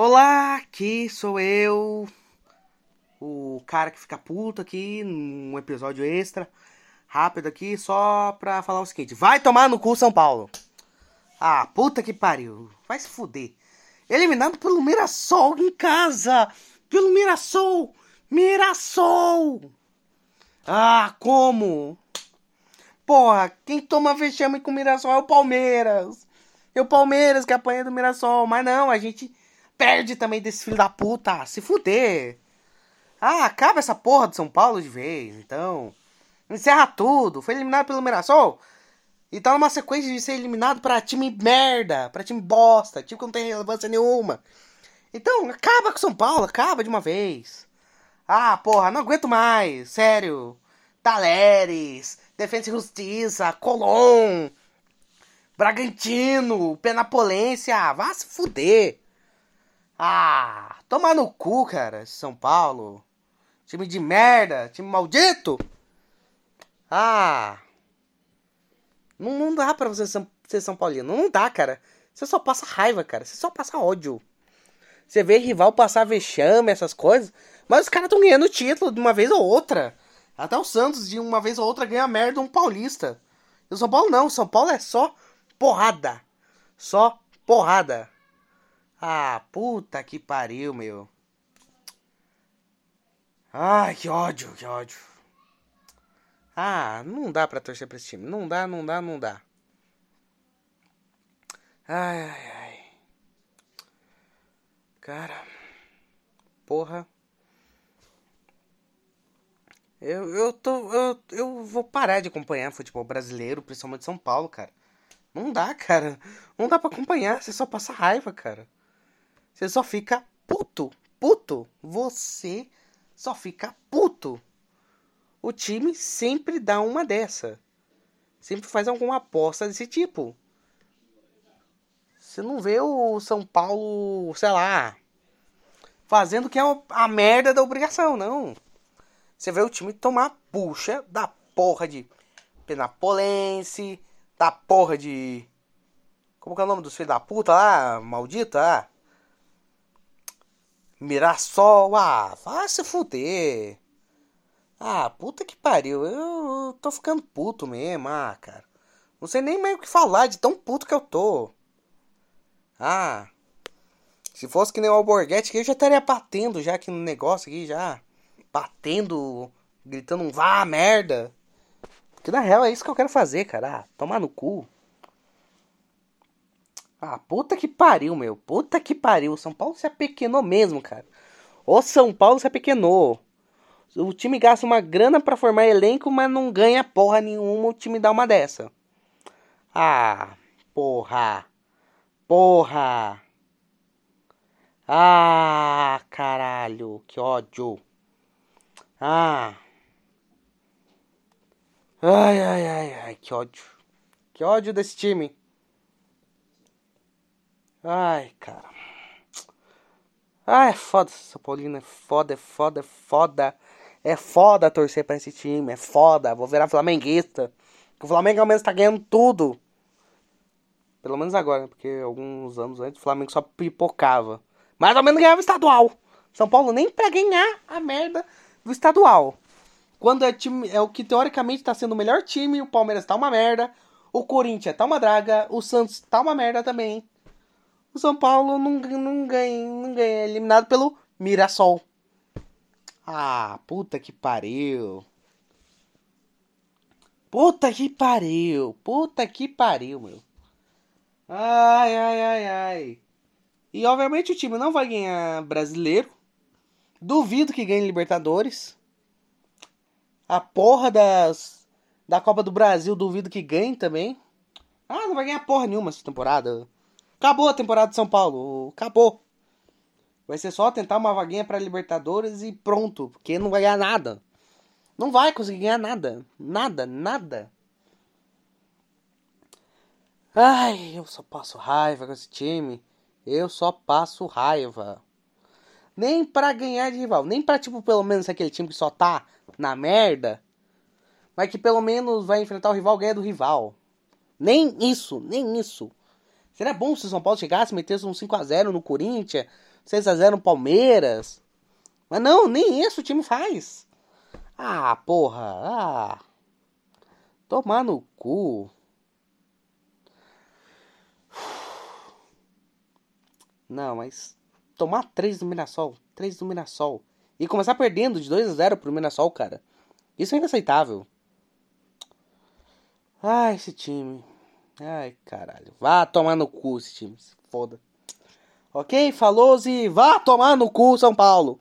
Olá, aqui sou eu, o cara que fica puto aqui num episódio extra, rápido aqui, só pra falar o seguinte: vai tomar no cu São Paulo. Ah, puta que pariu, vai se fuder. Eliminado pelo Mirassol em casa, pelo Mirassol, Mirassol. Ah, como? Porra, quem toma vexame com o Mirassol é o Palmeiras. É o Palmeiras que apanha do Mirassol, mas não, a gente perde também desse filho da puta. Se fuder. Ah, acaba essa porra de São Paulo de vez, então. Encerra tudo. Foi eliminado pelo Mirassol. E tá numa sequência de ser eliminado pra time merda, pra time bosta, time que não tem relevância nenhuma. Então, acaba com São Paulo, acaba de uma vez. Ah, porra, não aguento mais, sério. Taleres, Defesa e Justiça, Colom, Bragantino, Penapolense, ah, vá se fuder. Ah, toma no cu, cara, São Paulo. Time de merda, time maldito. Ah. Não, não dá pra você ser São Paulino. Não dá, cara. Você só passa raiva, cara. Você só passa ódio. Você vê rival passar vexame, essas coisas. Mas os caras estão ganhando título de uma vez ou outra. Até o Santos, de uma vez ou outra, ganha merda um paulista. E o São Paulo não. O São Paulo é só porrada. Só porrada. Ah, puta que pariu, meu. Ai, que ódio, que ódio. Ah, não dá pra torcer pra esse time. Não dá, não dá, não dá. Ai, ai, ai. Cara. Porra. Eu, eu tô. Eu, eu vou parar de acompanhar futebol brasileiro, principalmente São Paulo, cara. Não dá, cara. Não dá pra acompanhar. Você só passa raiva, cara. Você só fica puto. Puto. Você só fica puto. O time sempre dá uma dessa. Sempre faz alguma aposta desse tipo. Você não vê o São Paulo, sei lá, fazendo que é a merda da obrigação, não. Você vê o time tomar puxa da porra de Penapolense, da porra de. Como que é o nome dos filhos da puta lá? Maldita lá? Mirassol, ah, vai se fuder. Ah, puta que pariu, eu tô ficando puto mesmo, ah, cara. Não sei nem mais o que falar de tão puto que eu tô. Ah, se fosse que nem o Alborguete eu já estaria batendo já aqui no negócio aqui, já. Batendo, gritando um vá merda. Porque na real é isso que eu quero fazer, cara. Ah, tomar no cu. Ah, puta que pariu, meu. Puta que pariu. O São Paulo se apequenou mesmo, cara. O São Paulo se apequenou. O time gasta uma grana para formar elenco, mas não ganha porra nenhuma. O time dá uma dessa. Ah, porra. Porra. Ah, caralho. Que ódio. Ah. Ai, ai, ai, ai. Que ódio. Que ódio desse time. Ai, cara. Ai, é foda, São Paulino. É foda, é foda, é foda. É foda torcer pra esse time. É foda. Vou virar flamenguista. O Flamengo ao menos tá ganhando tudo. Pelo menos agora, porque alguns anos antes o Flamengo só pipocava. Mas ao menos ganhava o estadual. São Paulo nem pra ganhar a merda do estadual. Quando é, time, é o que teoricamente tá sendo o melhor time, o Palmeiras tá uma merda. O Corinthians tá uma draga. O Santos tá uma merda também o São Paulo não, não ganha, não ganha, é eliminado pelo Mirassol. Ah, puta que pariu. Puta que pariu, puta que pariu, meu. Ai, ai, ai, ai. E obviamente o time não vai ganhar brasileiro. Duvido que ganhe Libertadores. A porra das da Copa do Brasil, duvido que ganhe também. Ah, não vai ganhar porra nenhuma essa temporada. Acabou a temporada de São Paulo. Acabou. Vai ser só tentar uma vaguinha para Libertadores e pronto. Porque não vai ganhar nada. Não vai conseguir ganhar nada. Nada, nada. Ai, eu só passo raiva com esse time. Eu só passo raiva. Nem pra ganhar de rival. Nem pra, tipo, pelo menos aquele time que só tá na merda. Mas que pelo menos vai enfrentar o rival ganha do rival. Nem isso, nem isso. Seria bom se o São Paulo chegasse, metesse um 5x0 no Corinthians, 6x0 no Palmeiras. Mas não, nem isso o time faz. Ah, porra. Ah. Tomar no cu. Não, mas tomar 3 do Mirassol, 3 do Mirassol e começar perdendo de 2 a 0 pro Mirassol, cara. Isso é inaceitável. Ai, esse time. Ai, caralho. Vá tomar no cu esse time. Foda. Ok? Falou e vá tomar no cu, São Paulo.